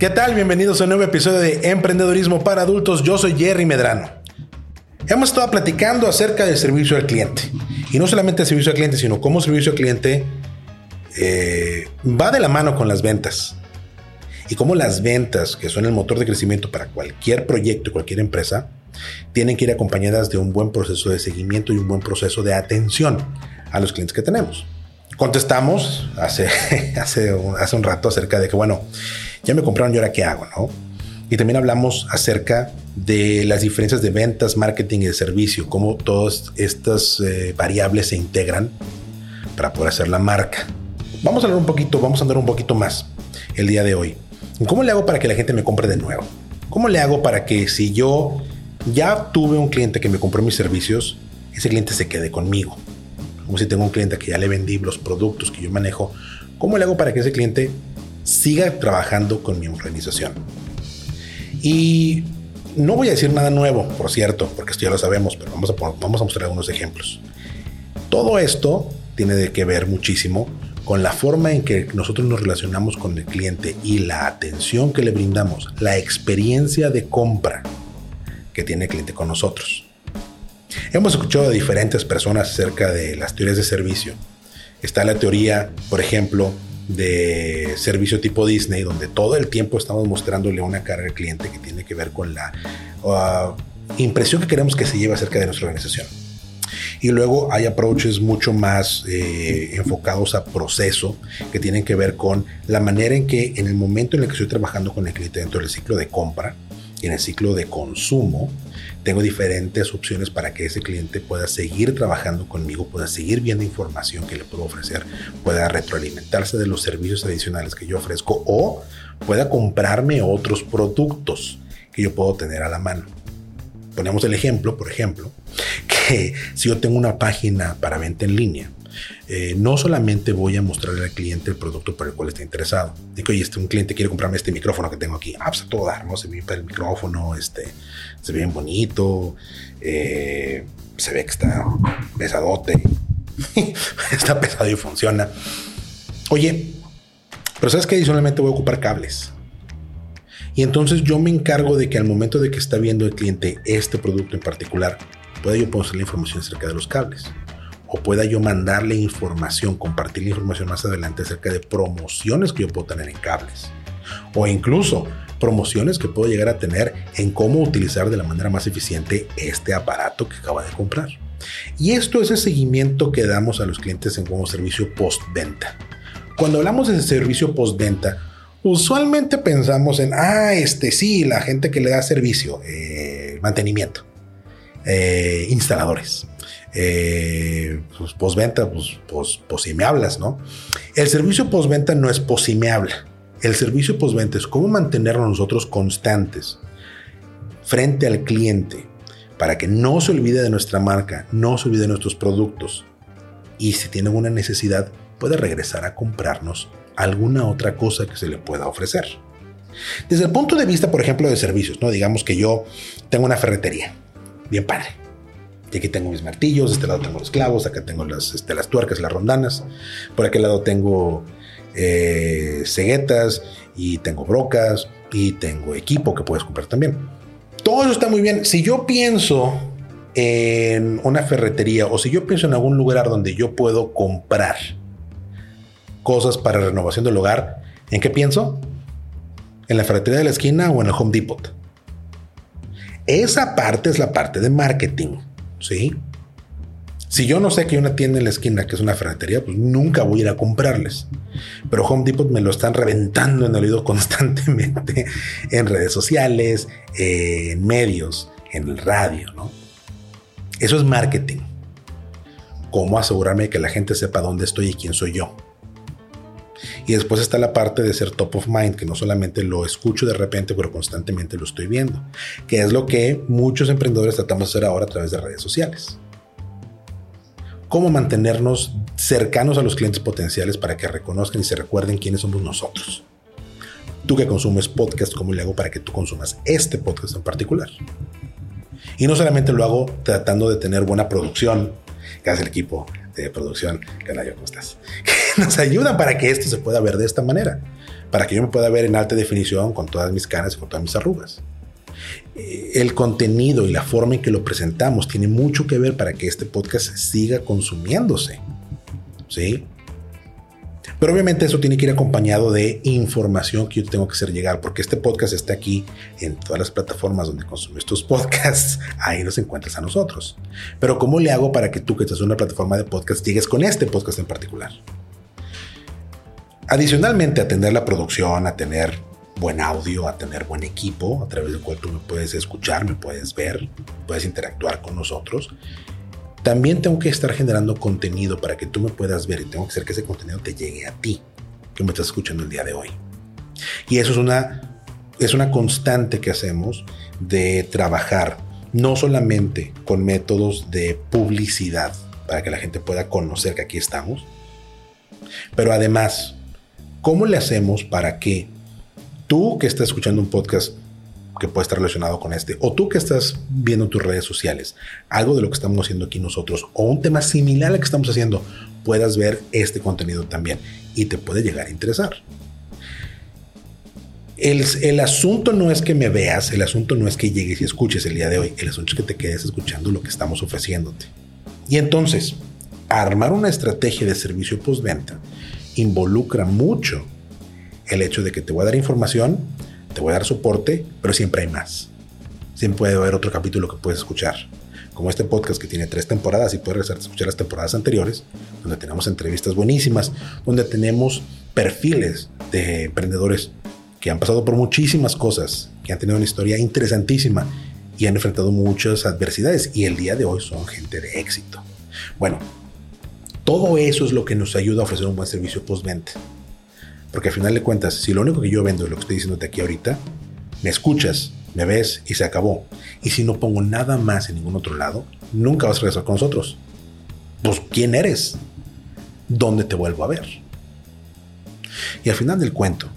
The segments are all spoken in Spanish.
¿Qué tal? Bienvenidos a un nuevo episodio de Emprendedurismo para Adultos. Yo soy Jerry Medrano. Hemos estado platicando acerca del servicio al cliente. Y no solamente el servicio al cliente, sino cómo el servicio al cliente eh, va de la mano con las ventas. Y cómo las ventas, que son el motor de crecimiento para cualquier proyecto, cualquier empresa, tienen que ir acompañadas de un buen proceso de seguimiento y un buen proceso de atención a los clientes que tenemos. Contestamos hace, hace, hace un rato acerca de que, bueno, ya me compraron y ahora qué hago, ¿no? Y también hablamos acerca de las diferencias de ventas, marketing y de servicio, cómo todas estas eh, variables se integran para poder hacer la marca. Vamos a hablar un poquito, vamos a andar un poquito más el día de hoy. ¿Cómo le hago para que la gente me compre de nuevo? ¿Cómo le hago para que si yo ya tuve un cliente que me compró mis servicios, ese cliente se quede conmigo? Como si tengo un cliente que ya le vendí los productos que yo manejo, ¿cómo le hago para que ese cliente siga trabajando con mi organización. Y no voy a decir nada nuevo, por cierto, porque esto ya lo sabemos, pero vamos a, vamos a mostrar algunos ejemplos. Todo esto tiene que ver muchísimo con la forma en que nosotros nos relacionamos con el cliente y la atención que le brindamos, la experiencia de compra que tiene el cliente con nosotros. Hemos escuchado de diferentes personas acerca de las teorías de servicio. Está la teoría, por ejemplo, de servicio tipo Disney, donde todo el tiempo estamos mostrándole una cara al cliente que tiene que ver con la uh, impresión que queremos que se lleve acerca de nuestra organización. Y luego hay approaches mucho más eh, enfocados a proceso que tienen que ver con la manera en que en el momento en el que estoy trabajando con el cliente dentro del ciclo de compra en el ciclo de consumo, tengo diferentes opciones para que ese cliente pueda seguir trabajando conmigo, pueda seguir viendo información que le puedo ofrecer, pueda retroalimentarse de los servicios adicionales que yo ofrezco o pueda comprarme otros productos que yo puedo tener a la mano. Ponemos el ejemplo, por ejemplo, que si yo tengo una página para venta en línea, eh, no solamente voy a mostrarle al cliente el producto por el cual está interesado. Digo, oye, este, un cliente quiere comprarme este micrófono que tengo aquí. Ah, pues a todo dar, ¿no? Se ve el micrófono, este, se ve bien bonito, eh, se ve que está pesadote, está pesado y funciona. Oye, pero ¿sabes que Solamente voy a ocupar cables. Y entonces yo me encargo de que al momento de que está viendo el cliente este producto en particular, pueda yo la información acerca de los cables o pueda yo mandarle información, compartir la información más adelante acerca de promociones que yo puedo tener en cables. O incluso promociones que puedo llegar a tener en cómo utilizar de la manera más eficiente este aparato que acaba de comprar. Y esto es el seguimiento que damos a los clientes en como servicio postventa. Cuando hablamos de servicio postventa, usualmente pensamos en, ah, este sí, la gente que le da servicio, eh, mantenimiento, eh, instaladores eh, pues postventa, pues, si me hablas, ¿no? El servicio postventa no es pues si me habla. El servicio postventa es cómo mantenernos nosotros constantes frente al cliente para que no se olvide de nuestra marca, no se olvide de nuestros productos y si tiene una necesidad puede regresar a comprarnos alguna otra cosa que se le pueda ofrecer. Desde el punto de vista, por ejemplo, de servicios, ¿no? Digamos que yo tengo una ferretería, bien padre y aquí tengo mis martillos, de este lado tengo los clavos, acá tengo las, este, las tuercas las rondanas. Por aquel lado tengo eh, ceguetas y tengo brocas y tengo equipo que puedes comprar también. Todo eso está muy bien. Si yo pienso en una ferretería o si yo pienso en algún lugar donde yo puedo comprar cosas para renovación del hogar, ¿en qué pienso? ¿En la ferretería de la esquina o en el Home Depot? Esa parte es la parte de marketing. ¿Sí? Si yo no sé que hay una tienda en la esquina que es una ferretería, pues nunca voy a ir a comprarles. Pero Home Depot me lo están reventando en el oído constantemente en redes sociales, en medios, en el radio, ¿no? Eso es marketing. ¿Cómo asegurarme que la gente sepa dónde estoy y quién soy yo? Y después está la parte de ser top of mind, que no solamente lo escucho de repente, pero constantemente lo estoy viendo, que es lo que muchos emprendedores tratamos de hacer ahora a través de redes sociales. Cómo mantenernos cercanos a los clientes potenciales para que reconozcan y se recuerden quiénes somos nosotros. Tú que consumes podcast, ¿cómo le hago para que tú consumas este podcast en particular? Y no solamente lo hago tratando de tener buena producción, que hace el equipo de producción, que ¿cómo estás? Que nos ayudan para que esto se pueda ver de esta manera, para que yo me pueda ver en alta definición con todas mis caras y con todas mis arrugas. Eh, el contenido y la forma en que lo presentamos tiene mucho que ver para que este podcast siga consumiéndose. ¿Sí? Pero obviamente eso tiene que ir acompañado de información que yo tengo que hacer llegar, porque este podcast está aquí en todas las plataformas donde consumes tus podcasts. Ahí nos encuentras a nosotros. Pero ¿cómo le hago para que tú que estás en una plataforma de podcast llegues con este podcast en particular? Adicionalmente a tener la producción, a tener buen audio, a tener buen equipo a través del cual tú me puedes escuchar, me puedes ver, puedes interactuar con nosotros también tengo que estar generando contenido para que tú me puedas ver y tengo que hacer que ese contenido te llegue a ti, que me estás escuchando el día de hoy. Y eso es una, es una constante que hacemos de trabajar no solamente con métodos de publicidad para que la gente pueda conocer que aquí estamos, pero además, ¿cómo le hacemos para que tú que estás escuchando un podcast que puede estar relacionado con este, o tú que estás viendo tus redes sociales, algo de lo que estamos haciendo aquí nosotros, o un tema similar al que estamos haciendo, puedas ver este contenido también y te puede llegar a interesar. El, el, asunto no es que me veas, el asunto no es que llegues y escuches el día de hoy, el asunto es que te quedes escuchando lo que estamos ofreciéndote. Y entonces, armar una estrategia de servicio postventa involucra mucho el hecho de que te voy a dar información, te voy a dar soporte, pero siempre hay más. Siempre puede haber otro capítulo que puedes escuchar. Como este podcast que tiene tres temporadas y puedes regresar escuchar las temporadas anteriores, donde tenemos entrevistas buenísimas, donde tenemos perfiles de emprendedores que han pasado por muchísimas cosas, que han tenido una historia interesantísima y han enfrentado muchas adversidades y el día de hoy son gente de éxito. Bueno, todo eso es lo que nos ayuda a ofrecer un buen servicio postventa. Porque al final de cuentas, si lo único que yo vendo es lo que estoy diciéndote aquí ahorita, me escuchas, me ves y se acabó. Y si no pongo nada más en ningún otro lado, nunca vas a regresar con nosotros. Pues, ¿quién eres? ¿Dónde te vuelvo a ver? Y al final del cuento,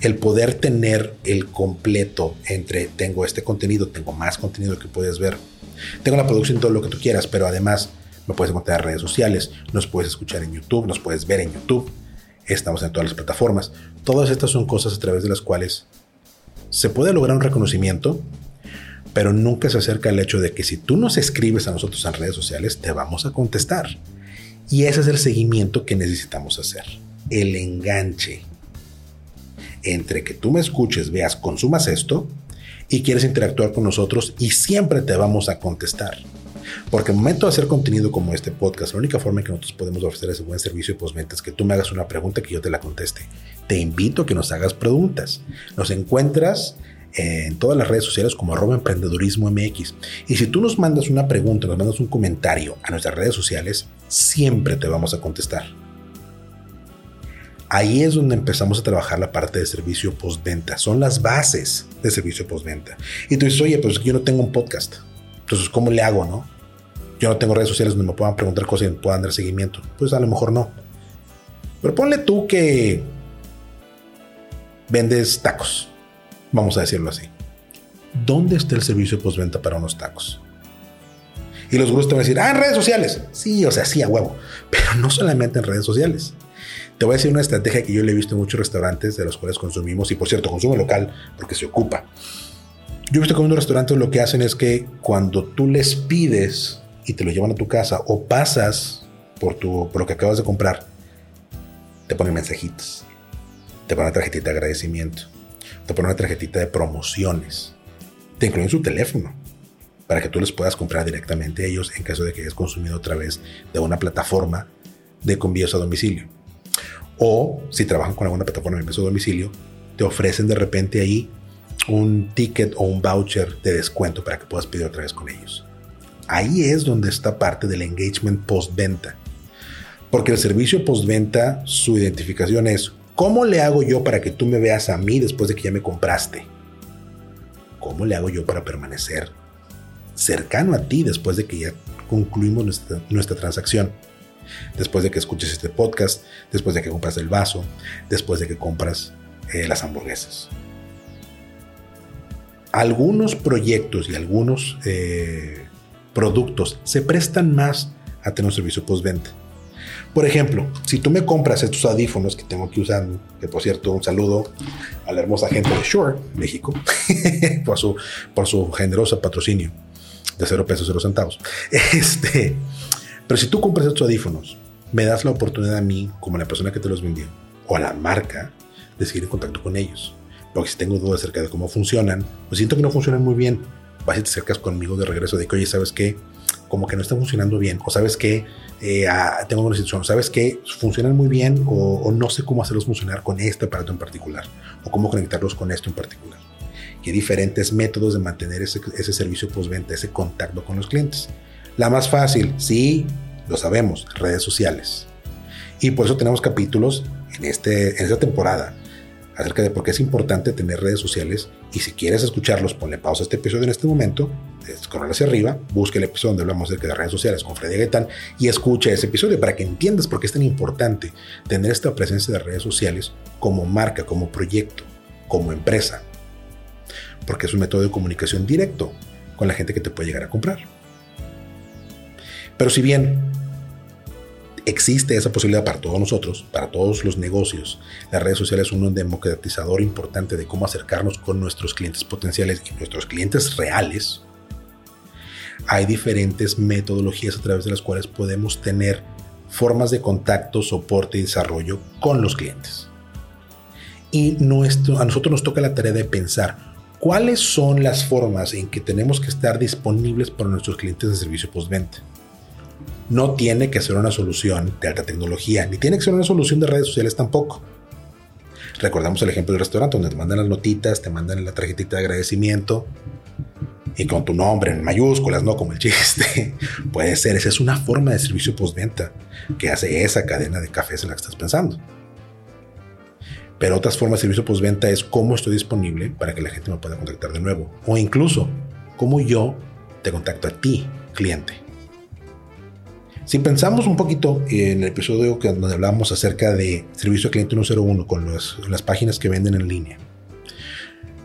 el poder tener el completo entre tengo este contenido, tengo más contenido que puedes ver, tengo la producción, todo lo que tú quieras, pero además me puedes encontrar en redes sociales, nos puedes escuchar en YouTube, nos puedes ver en YouTube estamos en todas las plataformas. Todas estas son cosas a través de las cuales se puede lograr un reconocimiento, pero nunca se acerca al hecho de que si tú nos escribes a nosotros en redes sociales, te vamos a contestar. Y ese es el seguimiento que necesitamos hacer. El enganche entre que tú me escuches, veas, consumas esto y quieres interactuar con nosotros y siempre te vamos a contestar. Porque el momento de hacer contenido como este podcast, la única forma en que nosotros podemos ofrecer ese buen servicio de postventa es que tú me hagas una pregunta que yo te la conteste. Te invito a que nos hagas preguntas. Nos encuentras en todas las redes sociales como arroba emprendedurismo MX. Y si tú nos mandas una pregunta, nos mandas un comentario a nuestras redes sociales, siempre te vamos a contestar. Ahí es donde empezamos a trabajar la parte de servicio postventa. Son las bases de servicio postventa. Y tú dices, oye, pues yo no tengo un podcast. Entonces, ¿cómo le hago, no? Yo no tengo redes sociales donde me puedan preguntar cosas y me puedan dar seguimiento. Pues a lo mejor no. Pero ponle tú que vendes tacos. Vamos a decirlo así. ¿Dónde está el servicio de postventa para unos tacos? Y los gustos te van a decir, ah, en redes sociales. Sí, o sea, sí, a huevo. Pero no solamente en redes sociales. Te voy a decir una estrategia que yo le he visto en muchos restaurantes de los cuales consumimos, y por cierto, consumo local porque se ocupa. Yo he visto que en unos restaurantes lo que hacen es que cuando tú les pides y te lo llevan a tu casa o pasas por, tu, por lo que acabas de comprar, te ponen mensajitos, te ponen una tarjetita de agradecimiento, te ponen una tarjetita de promociones, te incluyen su teléfono para que tú les puedas comprar directamente a ellos en caso de que hayas consumido a través de una plataforma de convíos a domicilio. O si trabajan con alguna plataforma de envíos a domicilio, te ofrecen de repente ahí un ticket o un voucher de descuento para que puedas pedir otra vez con ellos. Ahí es donde está parte del engagement postventa. Porque el servicio postventa, su identificación es ¿Cómo le hago yo para que tú me veas a mí después de que ya me compraste? ¿Cómo le hago yo para permanecer cercano a ti después de que ya concluimos nuestra, transacción? Después de que escuches este podcast, después de que compras el vaso, después de que compras eh, las hamburguesas. Algunos proyectos y algunos eh, productos se prestan más a tener un servicio postventa. Por ejemplo, si tú me compras estos audífonos que tengo que usar, que por cierto, un saludo a la hermosa gente de Shore, México, por, su, por generoso patrocinio de cero pesos, cero centavos. Este, pero si tú compras estos audífonos, me das la oportunidad a mí, como la persona que te los vendió, o a la marca, de seguir en contacto con ellos. Porque si tengo dudas acerca de cómo funcionan, pues siento que no funcionan muy bien, vas y te acercas conmigo de regreso de que, oye, ¿sabes qué? Como que no está funcionando bien, o ¿sabes qué? Eh, ah, tengo una situación, ¿sabes qué? Funcionan muy bien o, no sé cómo hacerlos funcionar con este aparato en particular, o cómo conectarlos con esto en particular. Y diferentes métodos de mantener ese, ese servicio postventa, ese contacto con los clientes. La más fácil, sí, lo sabemos, redes sociales. Y por eso tenemos capítulos en, este, en esta temporada acerca de por qué es importante tener redes sociales y si quieres escucharlos, ponle pausa a este episodio en este momento, scroll hacia arriba, busca el episodio donde hablamos acerca de redes sociales con Freddy Gaitán y escucha ese episodio para que entiendas por qué es tan importante tener esta presencia de redes sociales como marca, como proyecto, como empresa, porque es un método de comunicación directo con la gente que te puede llegar a comprar. Pero si bien existe esa posibilidad para todos nosotros, para todos los negocios. Las redes sociales son un democratizador importante de cómo acercarnos con nuestros clientes potenciales y nuestros clientes reales. Hay diferentes metodologías a través de las cuales podemos tener formas de contacto, soporte y desarrollo con los clientes. Y a nosotros nos toca la tarea de pensar cuáles son las formas en que tenemos que estar disponibles para nuestros clientes de servicio postventa no tiene que ser una solución de alta tecnología, ni tiene que ser una solución de redes sociales tampoco. Recordamos el ejemplo del restaurante donde te mandan las notitas, te mandan la tarjetita de agradecimiento y con tu nombre en mayúsculas, no como el chiste. Puede ser, esa es una forma de servicio postventa que hace esa cadena de cafés en la que estás pensando. Pero otras formas de servicio postventa es cómo estoy disponible para que la gente me pueda contactar de nuevo. O incluso cómo yo te contacto a ti, cliente. Si pensamos un poquito en el episodio que, donde hablamos acerca de servicio al cliente 101 con las páginas que venden en línea,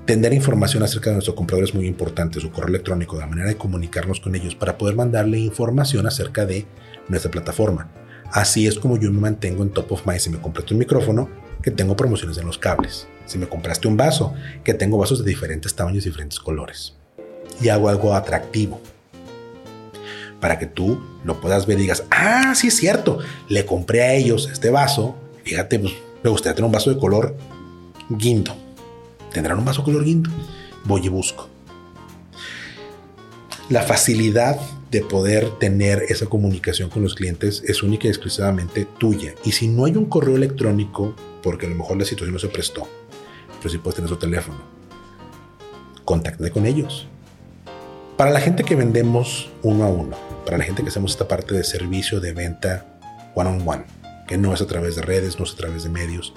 tener información acerca de nuestro comprador es muy importante, su correo electrónico, la manera de comunicarnos con ellos para poder mandarle información acerca de nuestra plataforma. Así es como yo me mantengo en top of mind. Si me compraste un micrófono, que tengo promociones en los cables. Si me compraste un vaso, que tengo vasos de diferentes tamaños y diferentes colores. Y hago algo atractivo para que tú lo puedas ver y digas, ah, sí es cierto, le compré a ellos este vaso, fíjate, pues me gustaría tener un vaso de color guindo. ¿Tendrán un vaso color guindo? Voy y busco. La facilidad de poder tener esa comunicación con los clientes es única y exclusivamente tuya. Y si no hay un correo electrónico, porque a lo mejor la situación no se prestó, pero si puedes tener su teléfono, contáctate con ellos. Para la gente que vendemos uno a uno, para la gente que hacemos esta parte de servicio de venta one on one, que no es a través de redes, no es a través de medios,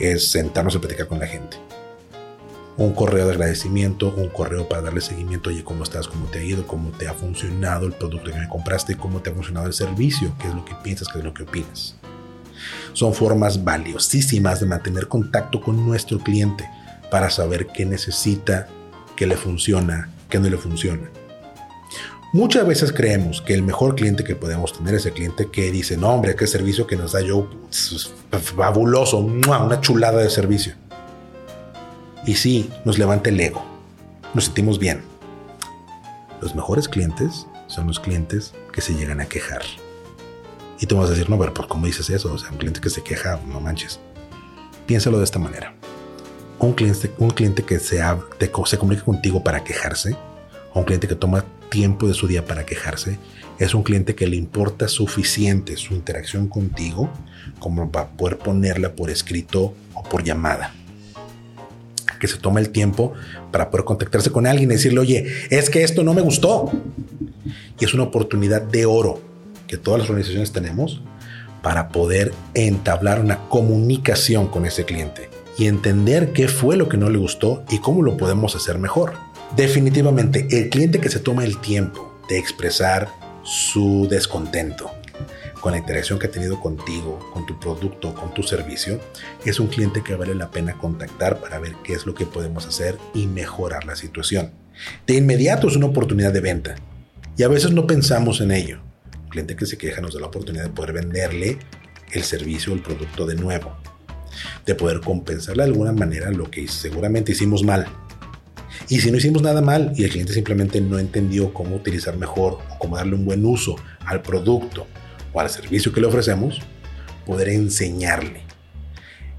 es sentarnos a platicar con la gente. Un correo de agradecimiento, un correo para darle seguimiento, oye, ¿cómo estás? ¿Cómo te ha ido? ¿Cómo te ha funcionado el producto que me compraste? ¿Cómo te ha funcionado el servicio? ¿Qué es lo que piensas? ¿Qué es lo que opinas? Son formas valiosísimas de mantener contacto con nuestro cliente para saber qué necesita, qué le funciona, qué no le funciona. Muchas veces creemos que el mejor cliente que podemos tener es el cliente que dice, no hombre, qué servicio que nos da yo, fabuloso, una chulada de servicio. Y sí, nos levanta el ego, nos sentimos bien. Los mejores clientes son los clientes que se llegan a quejar. Y tú vas a decir, no, pero ¿cómo dices eso? O sea, un cliente que se queja, no manches. Piénsalo de esta manera. Un cliente, un cliente que se, se comunica contigo para quejarse, o un cliente que toma tiempo de su día para quejarse, es un cliente que le importa suficiente su interacción contigo como para poder ponerla por escrito o por llamada. Que se toma el tiempo para poder contactarse con alguien y decirle, oye, es que esto no me gustó. Y es una oportunidad de oro que todas las organizaciones tenemos para poder entablar una comunicación con ese cliente y entender qué fue lo que no le gustó y cómo lo podemos hacer mejor. Definitivamente, el cliente que se toma el tiempo de expresar su descontento con la interacción que ha tenido contigo, con tu producto, con tu servicio, es un cliente que vale la pena contactar para ver qué es lo que podemos hacer y mejorar la situación. De inmediato es una oportunidad de venta y a veces no pensamos en ello. Un cliente que se queja nos da la oportunidad de poder venderle el servicio o el producto de nuevo, de poder compensarle de alguna manera lo que seguramente hicimos mal. Y si no hicimos nada mal y el cliente simplemente no entendió cómo utilizar mejor o cómo darle un buen uso al producto o al servicio que le ofrecemos, poder enseñarle.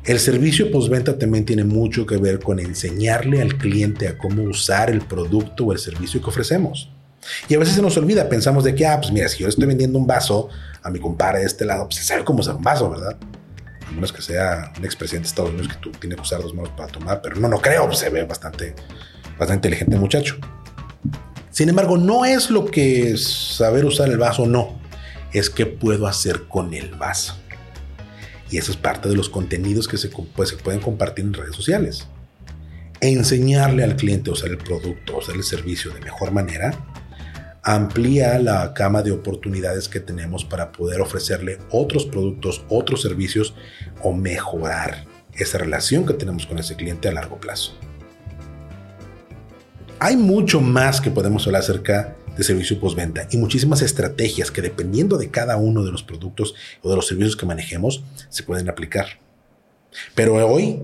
El servicio postventa también tiene mucho que ver con enseñarle al cliente a cómo usar el producto o el servicio que ofrecemos. Y a veces se nos olvida, pensamos de que, ah, pues mira, si yo estoy vendiendo un vaso a mi compadre de este lado, pues se sabe cómo usar un vaso, ¿verdad? A menos que sea un expresidente de Estados Unidos que tú tienes que usar dos manos para tomar, pero no, no creo, pues se ve bastante, bastante inteligente el muchacho. Sin embargo, no es lo que saber usar el vaso, no es qué puedo hacer con el vaso. Y eso es parte de los contenidos que se, pues, se pueden compartir en redes sociales. Enseñarle al cliente a usar el producto, a usar el servicio de mejor manera, amplía la gama de oportunidades que tenemos para poder ofrecerle otros productos, otros servicios o mejorar esa relación que tenemos con ese cliente a largo plazo. Hay mucho más que podemos hablar acerca de servicio postventa y muchísimas estrategias que dependiendo de cada uno de los productos o de los servicios que manejemos se pueden aplicar. Pero hoy,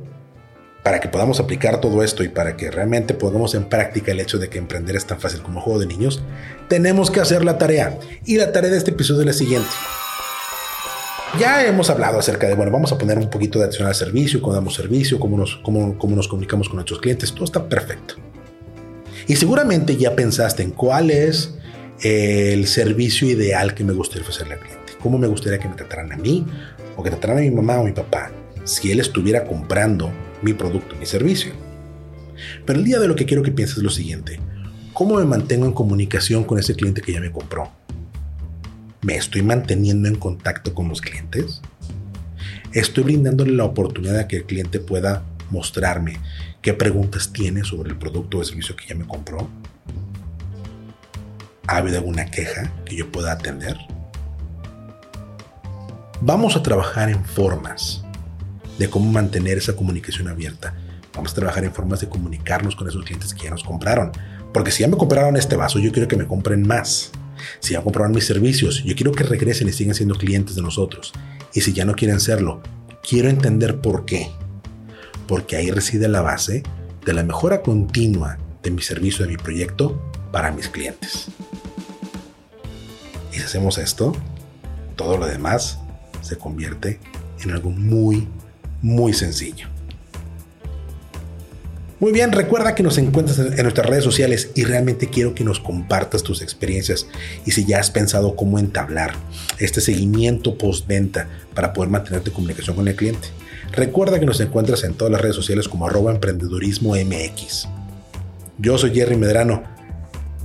para que podamos aplicar todo esto y para que realmente pongamos en práctica el hecho de que emprender es tan fácil como juego de niños, tenemos que hacer la tarea. Y la tarea de este episodio es la siguiente. Ya hemos hablado acerca de, bueno, vamos a poner un poquito de atención al servicio, cómo damos servicio, cómo nos, cómo, cómo nos comunicamos con nuestros clientes, todo está perfecto. Y seguramente ya pensaste en cuál es el servicio ideal que me gustaría ofrecerle al cliente. ¿Cómo me gustaría que me trataran a mí o que trataran a mi mamá o mi papá si él estuviera comprando mi producto, mi servicio? Pero el día de lo que quiero que pienses es lo siguiente. ¿Cómo me mantengo en comunicación con ese cliente que ya me compró? ¿Me estoy manteniendo en contacto con los clientes? ¿Estoy brindándole la oportunidad de que el cliente pueda mostrarme qué preguntas tiene sobre el producto o servicio que ya me compró. ¿Ha habido alguna queja que yo pueda atender? Vamos a trabajar en formas de cómo mantener esa comunicación abierta. Vamos a trabajar en formas de comunicarnos con esos clientes que ya nos compraron. Porque si ya me compraron este vaso, yo quiero que me compren más. Si ya compraron mis servicios, yo quiero que regresen y sigan siendo clientes de nosotros. Y si ya no quieren serlo, quiero entender por qué porque ahí reside la base de la mejora continua de mi servicio, de mi proyecto para mis clientes. Y si hacemos esto, todo lo demás se convierte en algo muy, muy sencillo. Muy bien, recuerda que nos encuentras en nuestras redes sociales y realmente quiero que nos compartas tus experiencias y si ya has pensado cómo entablar este seguimiento postventa para poder mantenerte en comunicación con el cliente. Recuerda que nos encuentras en todas las redes sociales como arroba emprendedurismo MX. Yo soy Jerry Medrano.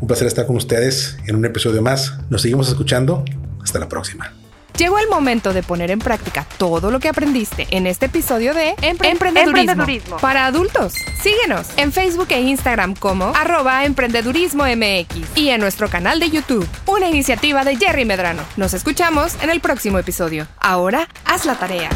Un placer estar con ustedes en un episodio más. Nos seguimos escuchando. Hasta la próxima. Llegó el momento de poner en práctica todo lo que aprendiste en este episodio de emprendedurismo, para adultos. Síguenos en Facebook e Instagram como arroba emprendedurismo MX y en nuestro canal de YouTube, una iniciativa de Jerry Medrano. Nos escuchamos en el próximo episodio. Ahora, haz la tarea.